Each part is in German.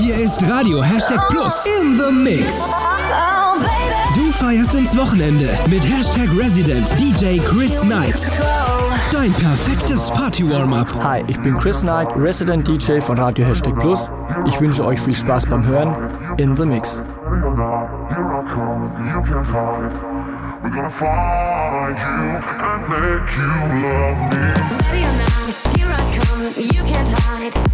Hier ist Radio Hashtag Plus in the Mix. Du feierst ins Wochenende mit Hashtag Resident DJ Chris Knight. Dein perfektes Party-Warm-Up. Hi, ich bin Chris Knight, Resident DJ von Radio Hashtag Plus. Ich wünsche euch viel Spaß beim Hören in the Mix. We're gonna find you and make you love me. Ready or not, here I come, you can't hide.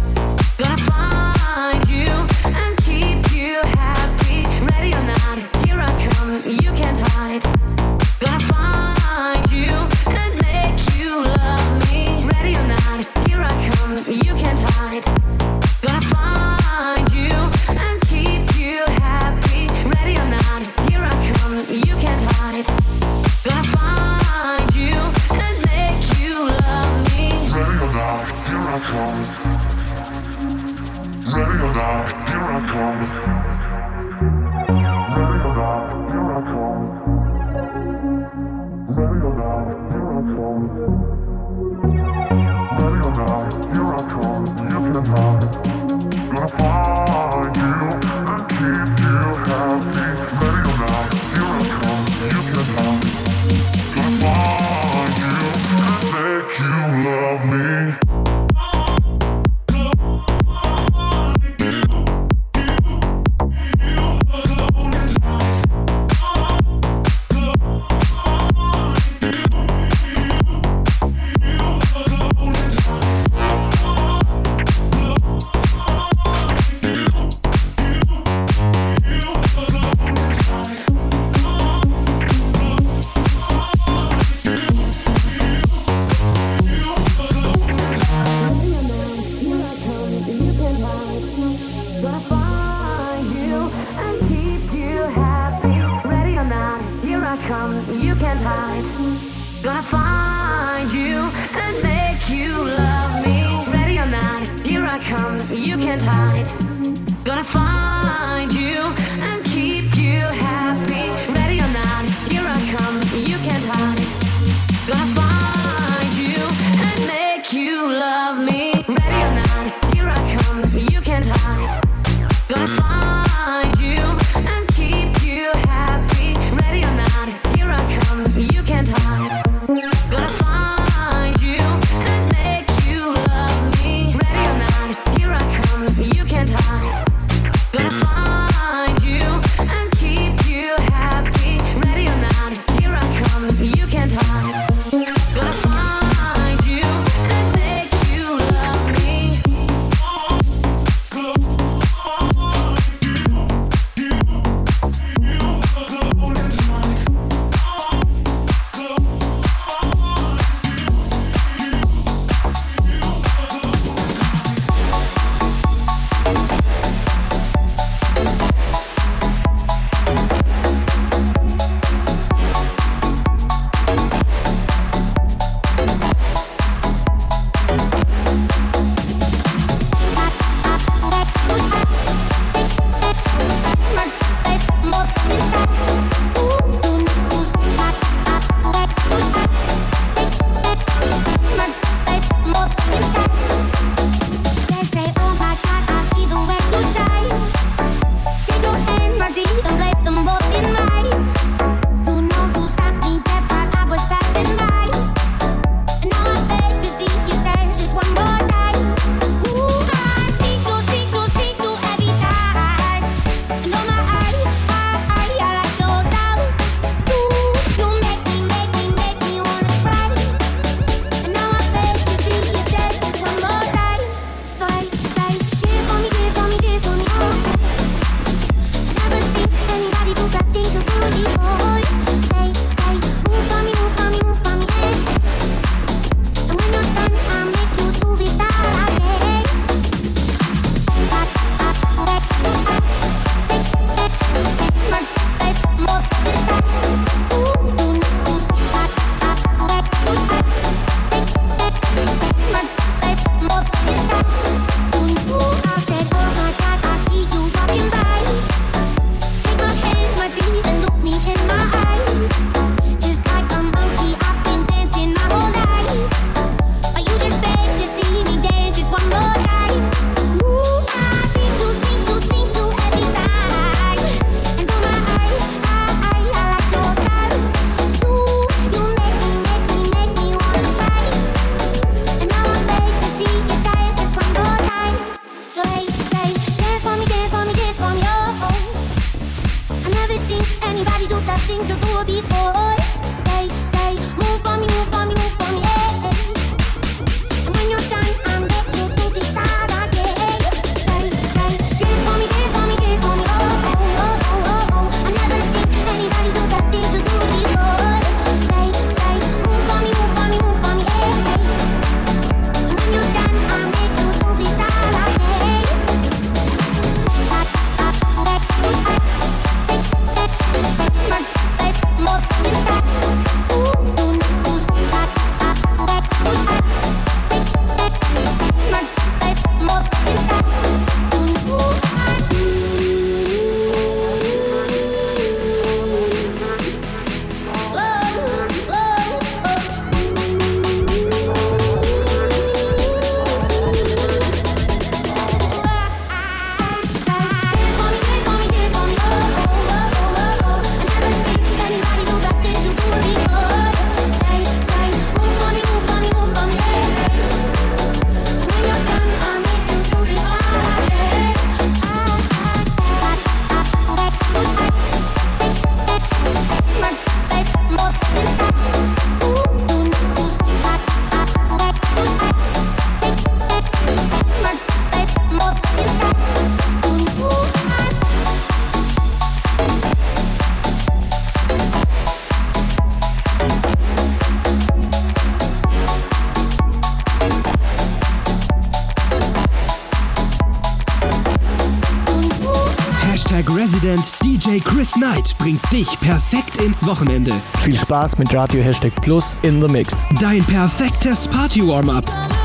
Ins Wochenende. Viel Spaß mit Radio Hashtag Plus in the Mix. Dein perfektes Party-Warm-Up.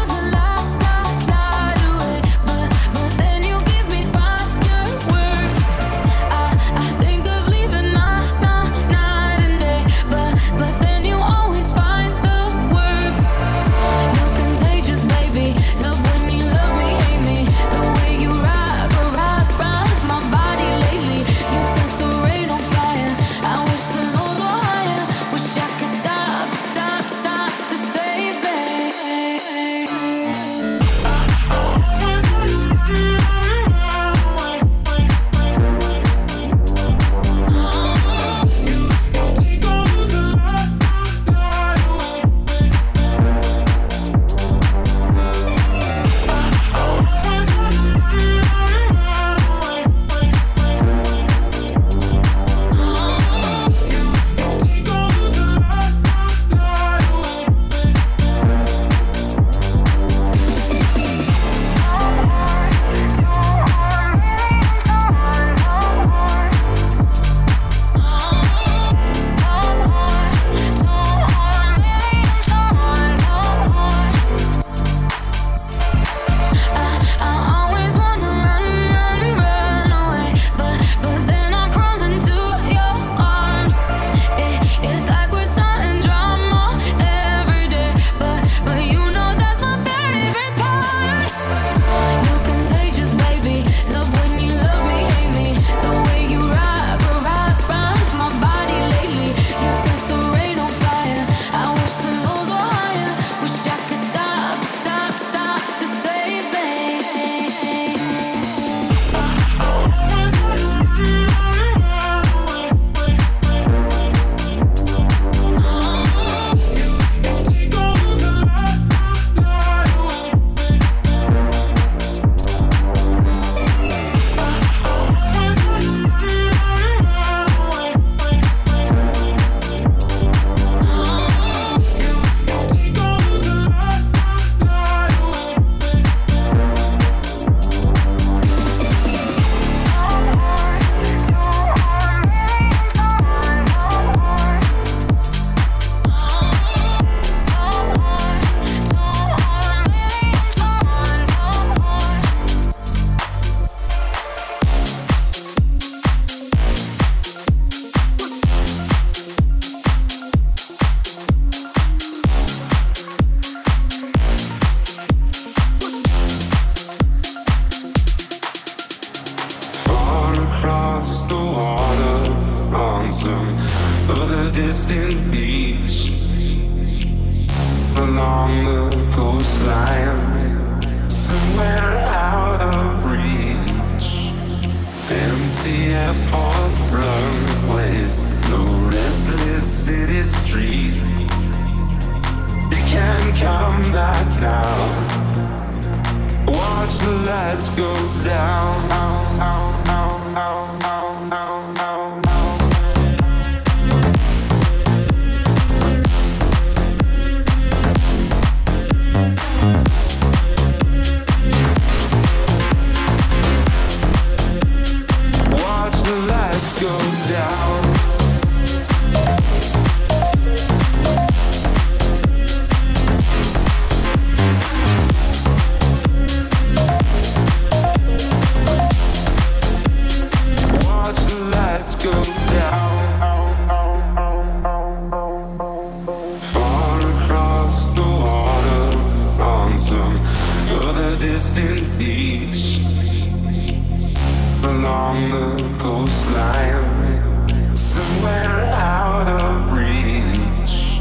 along the coastline, somewhere out of reach.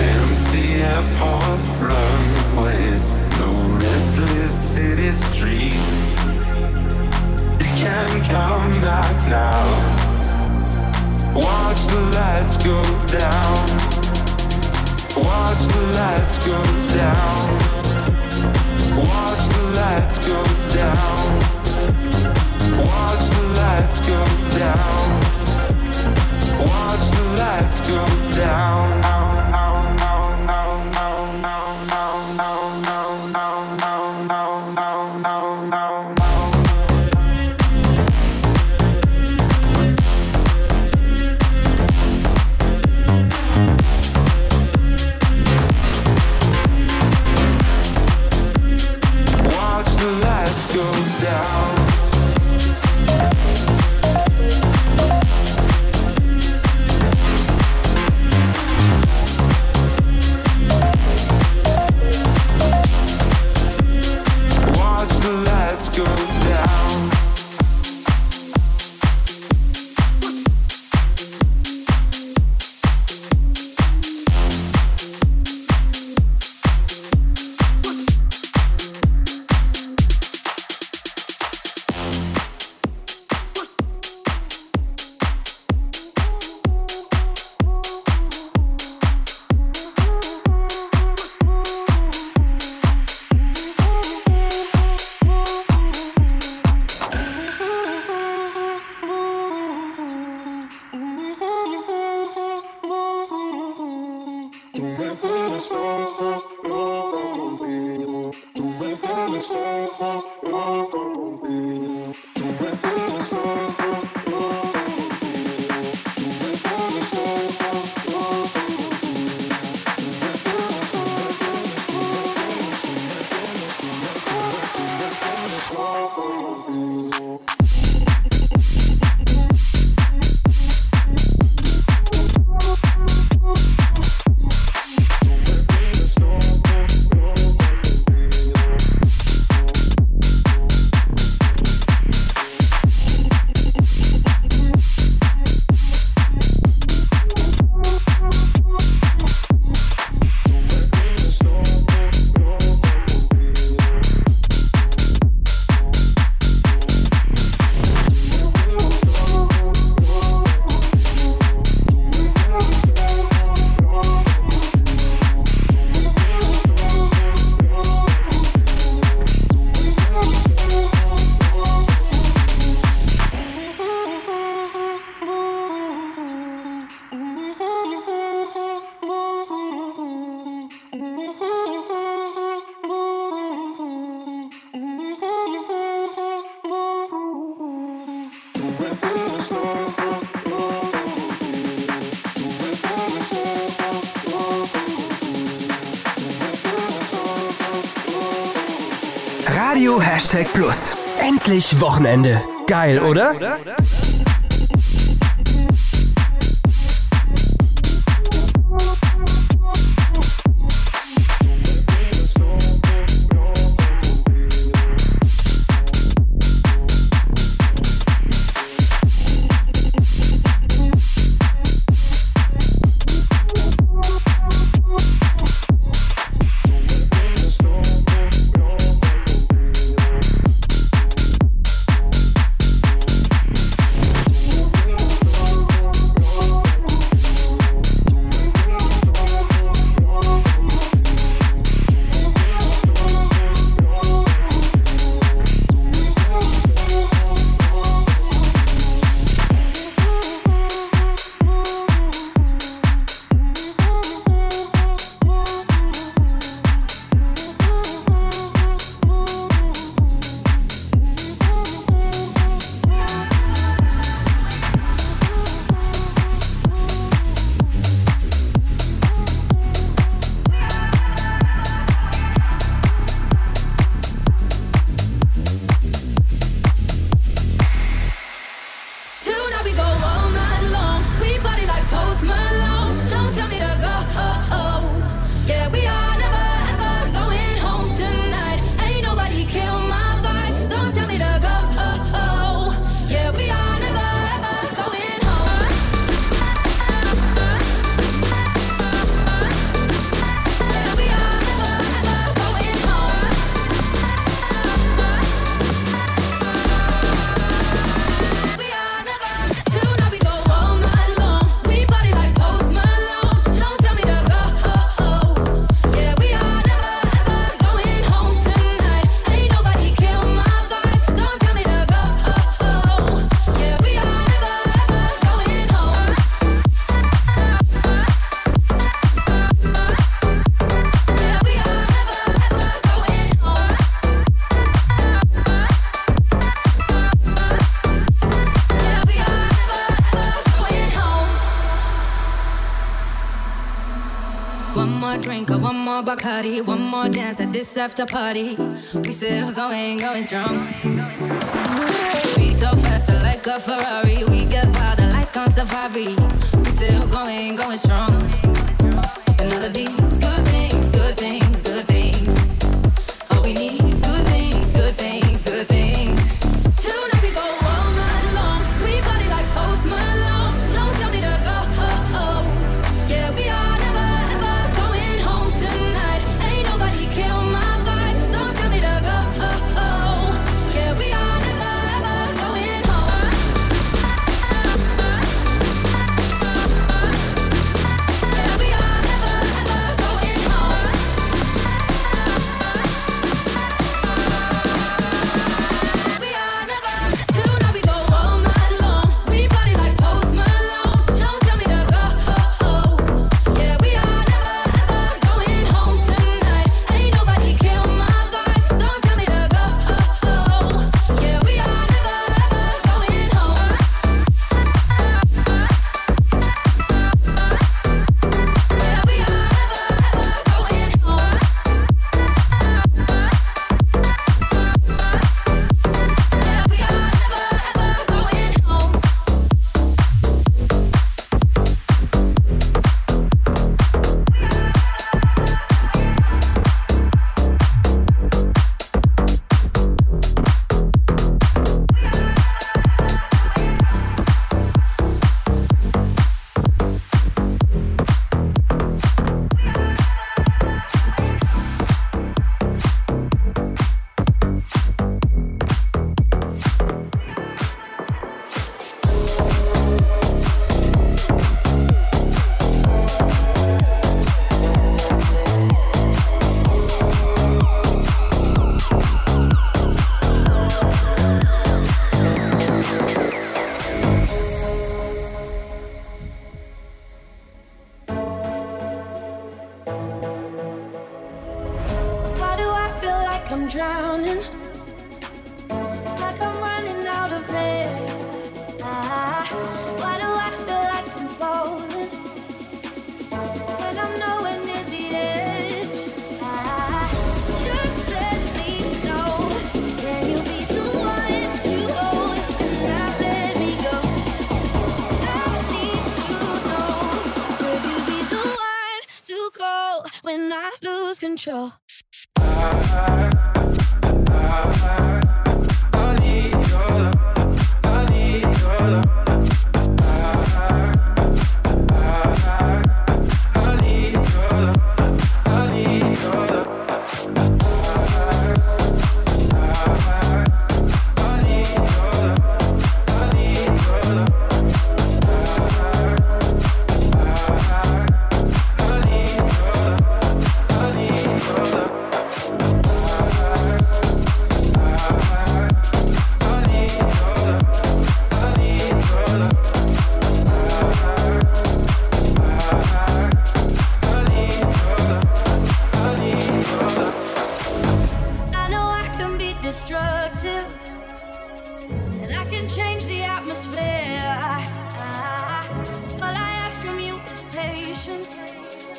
Empty airport runways, no restless city street. You can come back now. Watch the lights go down. Watch the lights go down. Watch the lights go down. Watch the lights go down. mentales, tú mentales, tú mentales, Plus. Endlich Wochenende. Geil, oder? oder? more Bacardi, one more dance at this after party. We still going, going strong. Speed so fast, like a Ferrari. We get powder like on safari. We still going, going strong. Another these good things.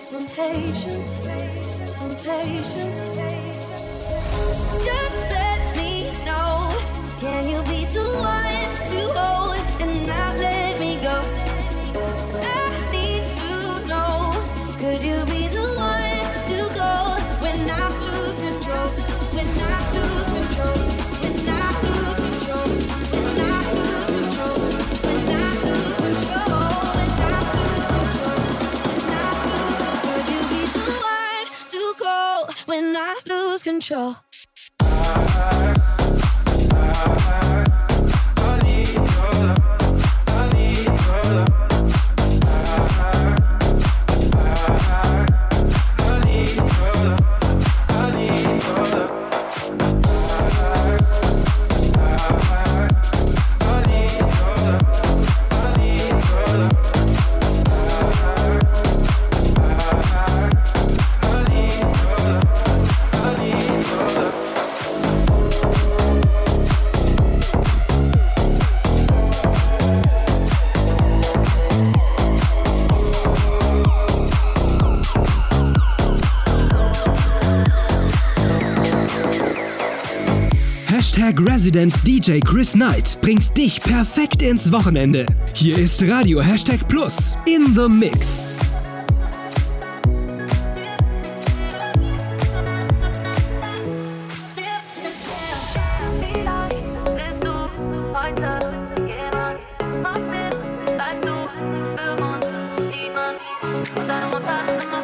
some patience, some patience. Just let me know. Can you be the one to hold and not let control. Hashtag Resident DJ Chris Knight bringt dich perfekt ins Wochenende. Hier ist Radio Hashtag Plus in the Mix. Und deine Mutter zum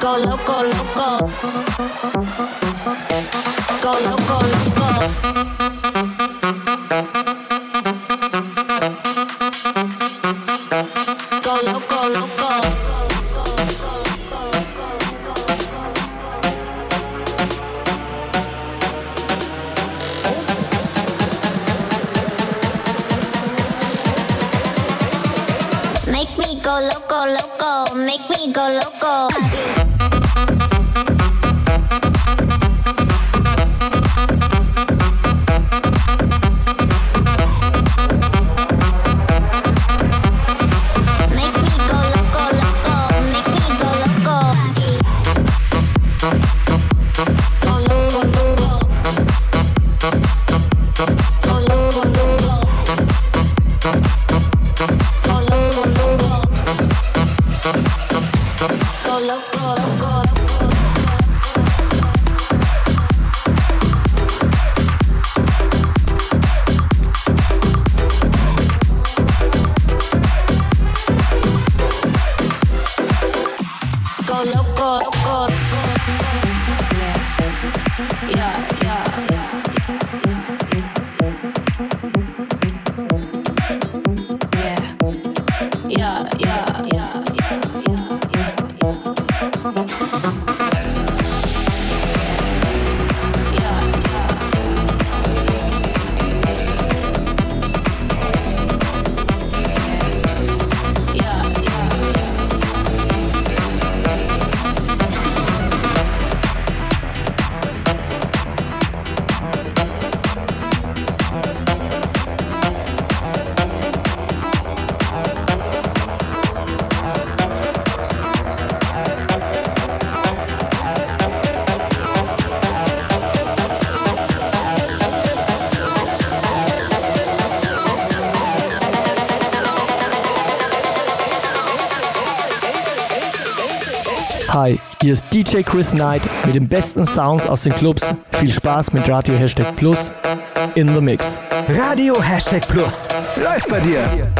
Go loco, loco. Go loco, loco. Chris Knight mit den besten Sounds aus den Clubs. Viel Spaß mit Radio Hashtag Plus in the Mix. Radio Hashtag Plus läuft bei dir.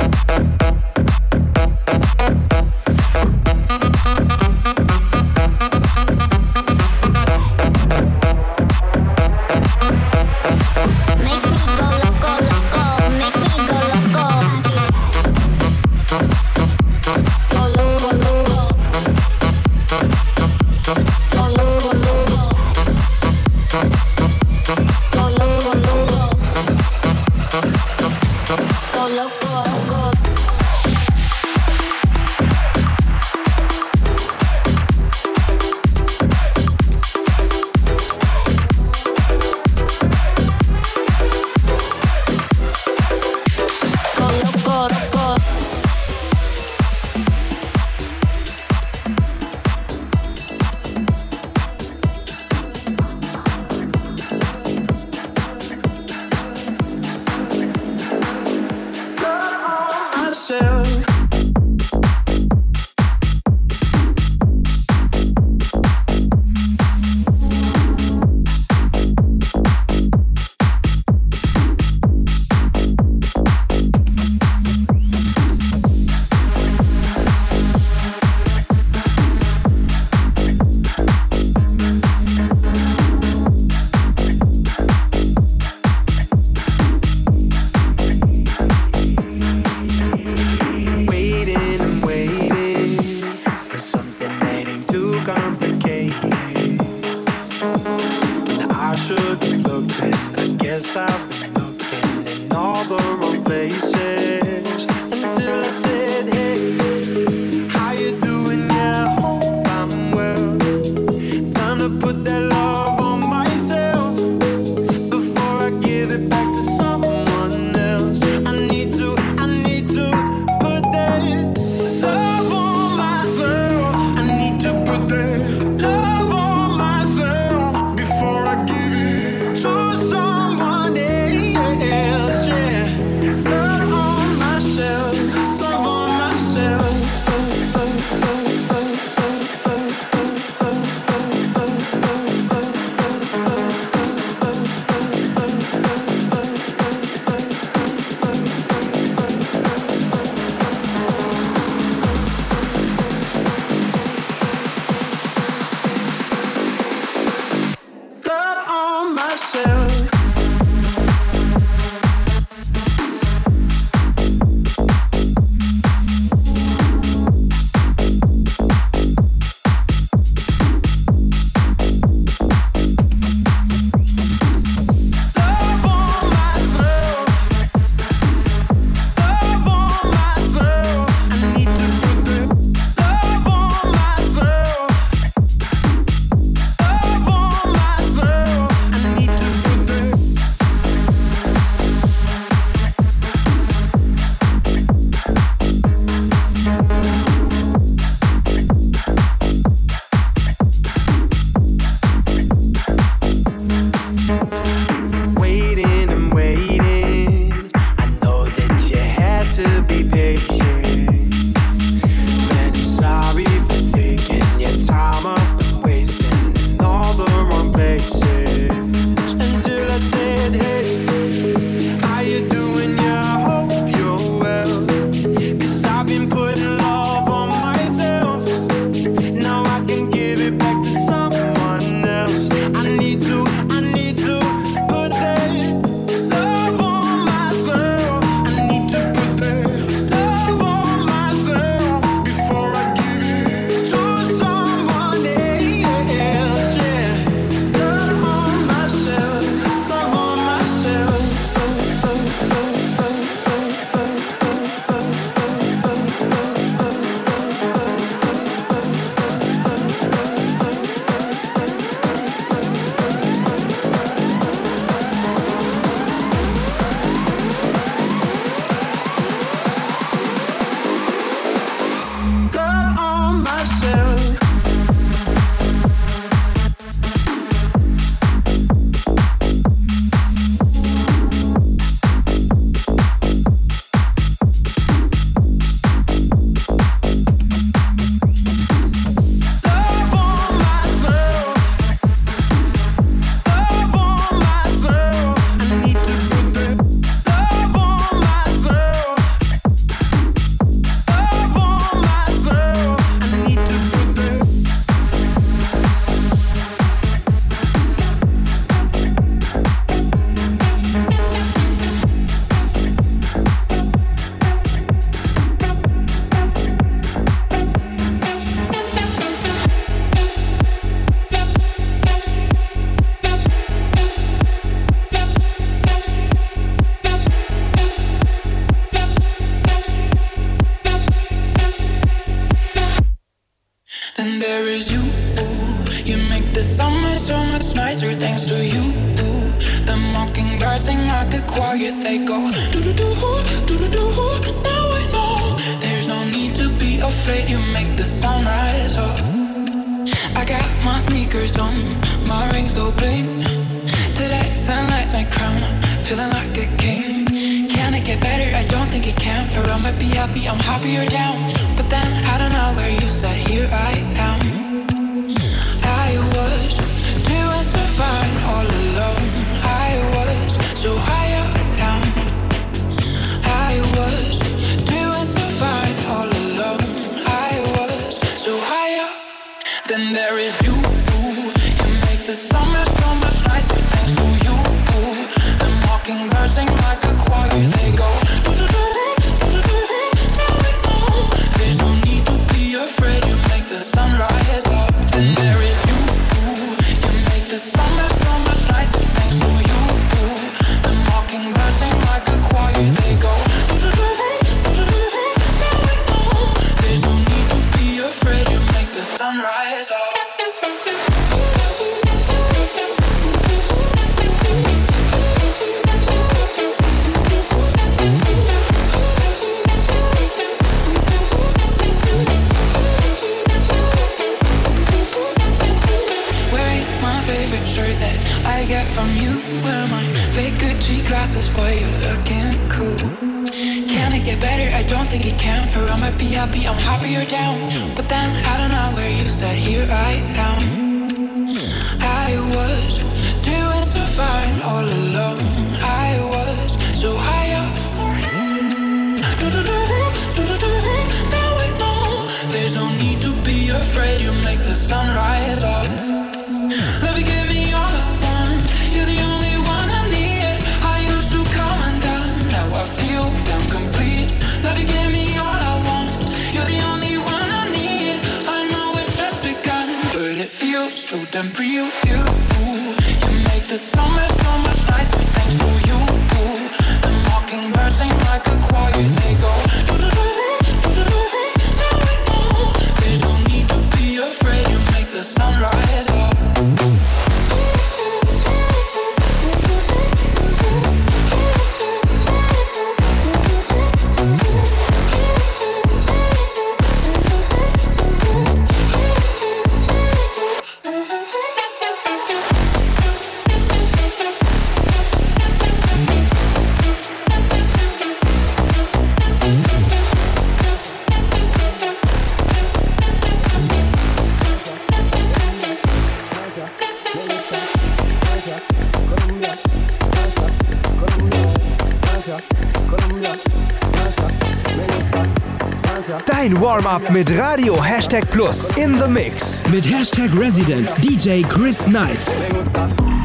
Dein Warm-up mit Radio Hashtag Plus in the Mix. Mit Hashtag Resident DJ Chris Knight.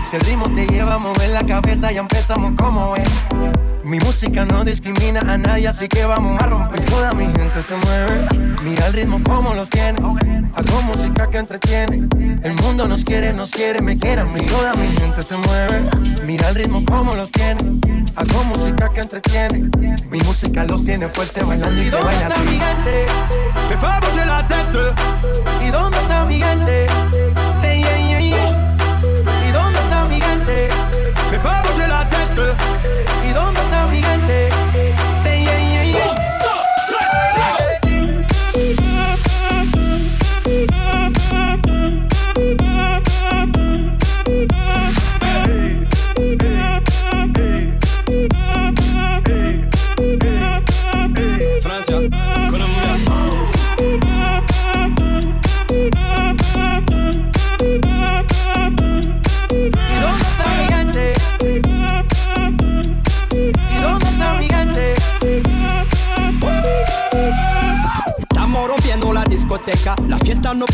Si el ritmo te lleva a mover la cabeza, ya empezamos como es. Mi música no discrimina a nadie, así que vamos a romper. Toda mi gente se mueve. Mira el ritmo como los tiene. Hago música que entretiene. El mundo nos quiere, nos quiere, me quiere a mí. Toda mi gente se mueve. Mira el ritmo como los tiene. Hago música que entretiene. Mi música los tiene fuerte bailando y se dónde baila está así. mi gente? Me bouger la tête. ¿Y dónde está mi gente? Say yeah, yeah, yeah. ¿Y dónde está mi gente? Me bouger la tête gigante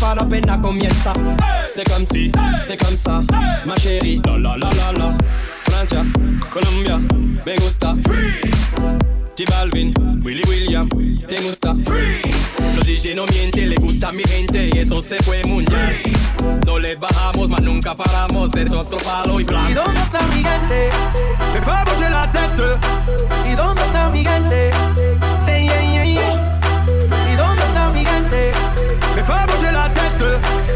la no para apenas comienza. C'est comme si, c'est comme ça, ma chérie. La la la la la. Francia, Colombia, me gusta. Freeze. J Balvin, Willy William, te gusta. Freeze. Los DJ no mienten, le gusta a mi gente y eso se fue muy bien. No le bajamos, mas nunca paramos, es otro palo y ¿Y blanco. dónde está mi gente? Me bouger la tête. ¿Y dónde está mi gente? Say yeah, yeah, yeah. acteur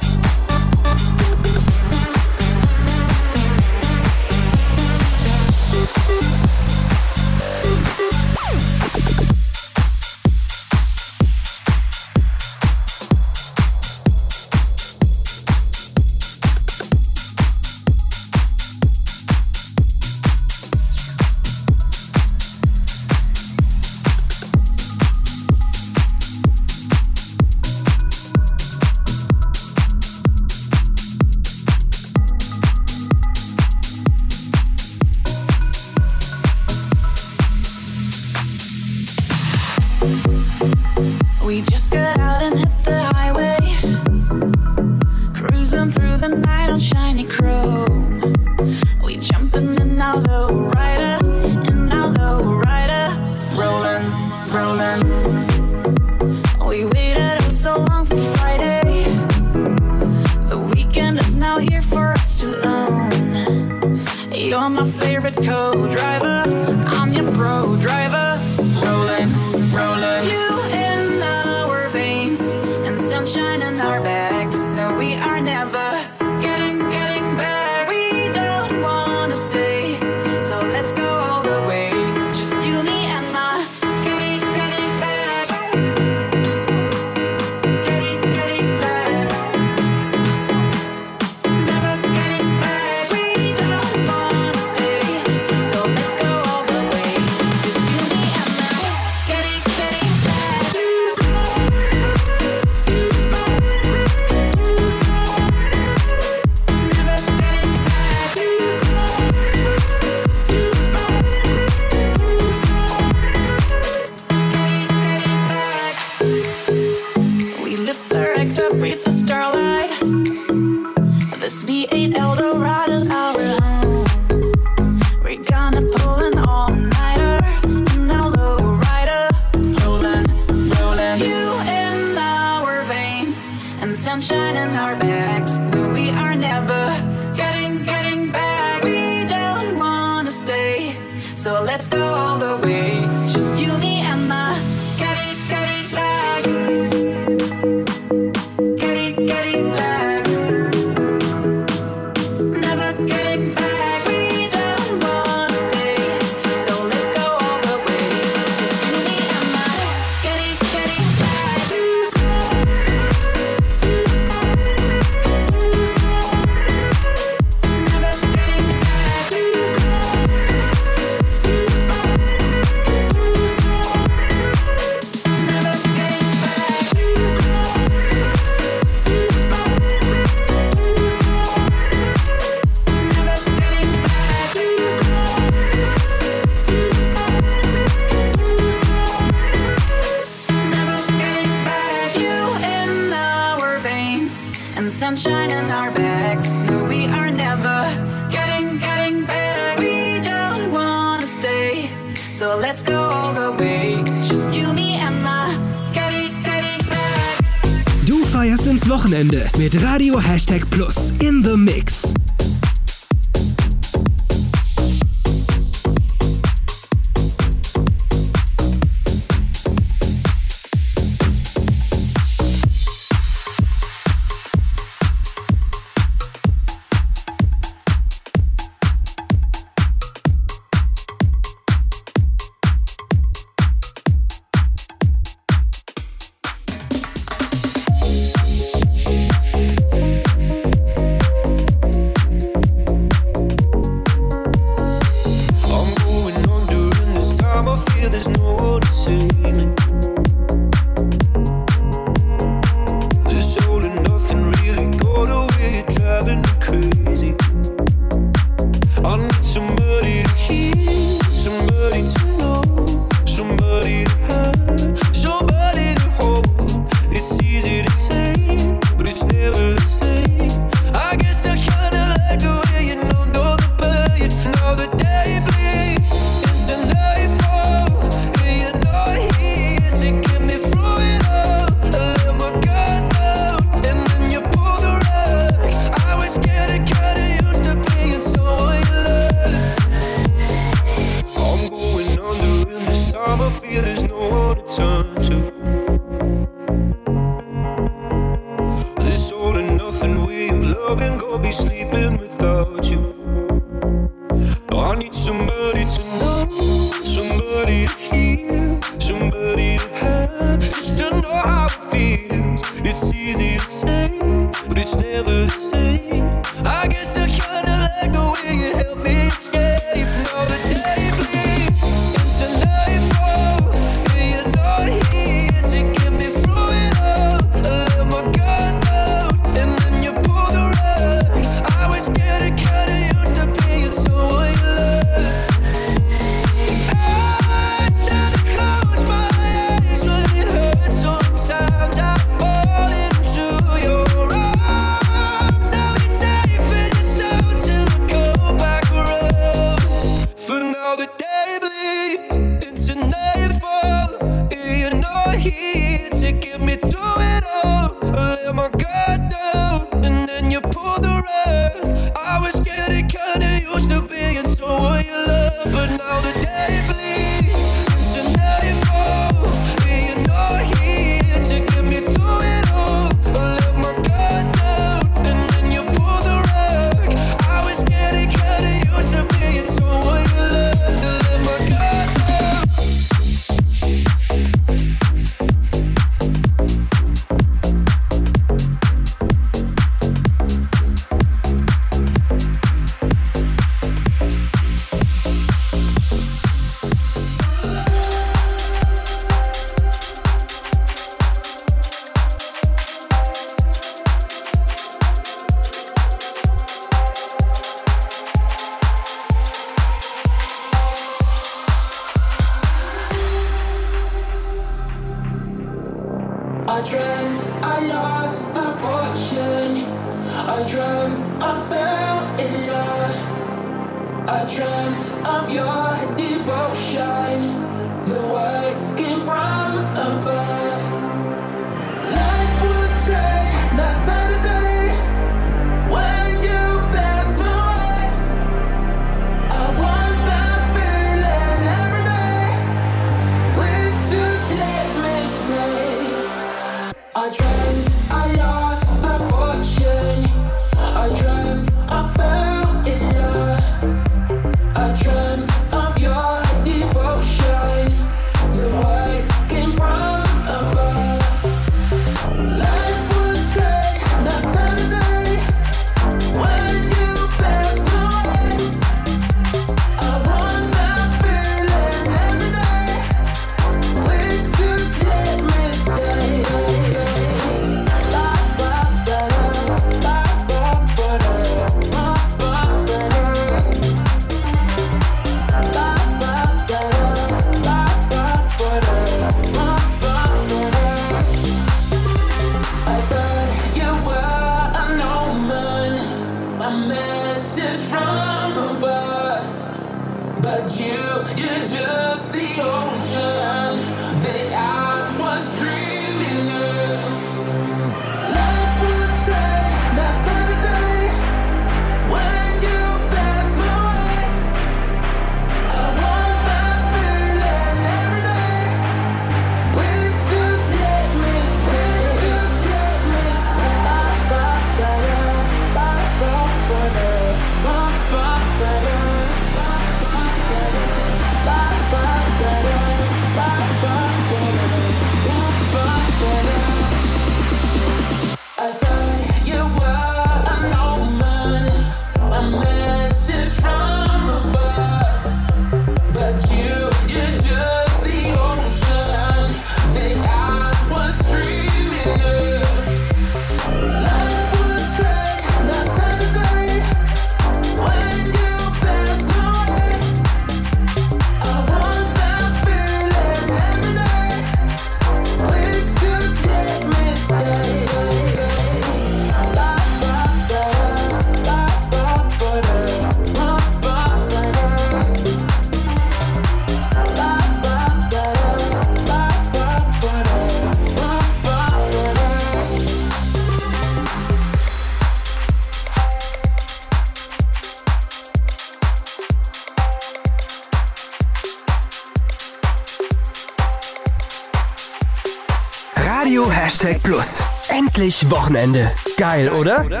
Plus. Endlich Wochenende. Geil, oder? oder?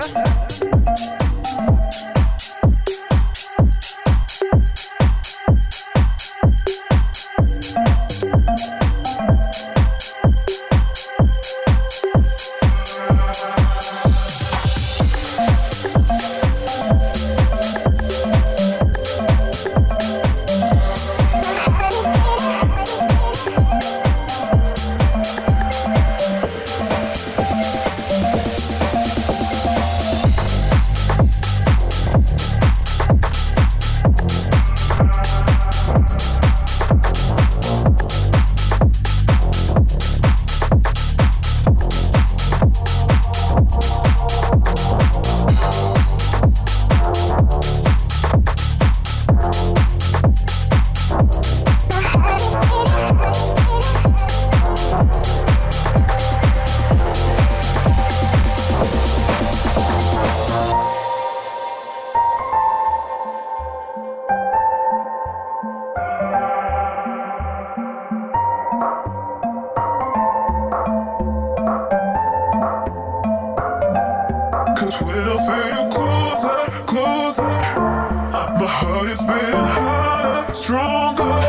always been harder, stronger.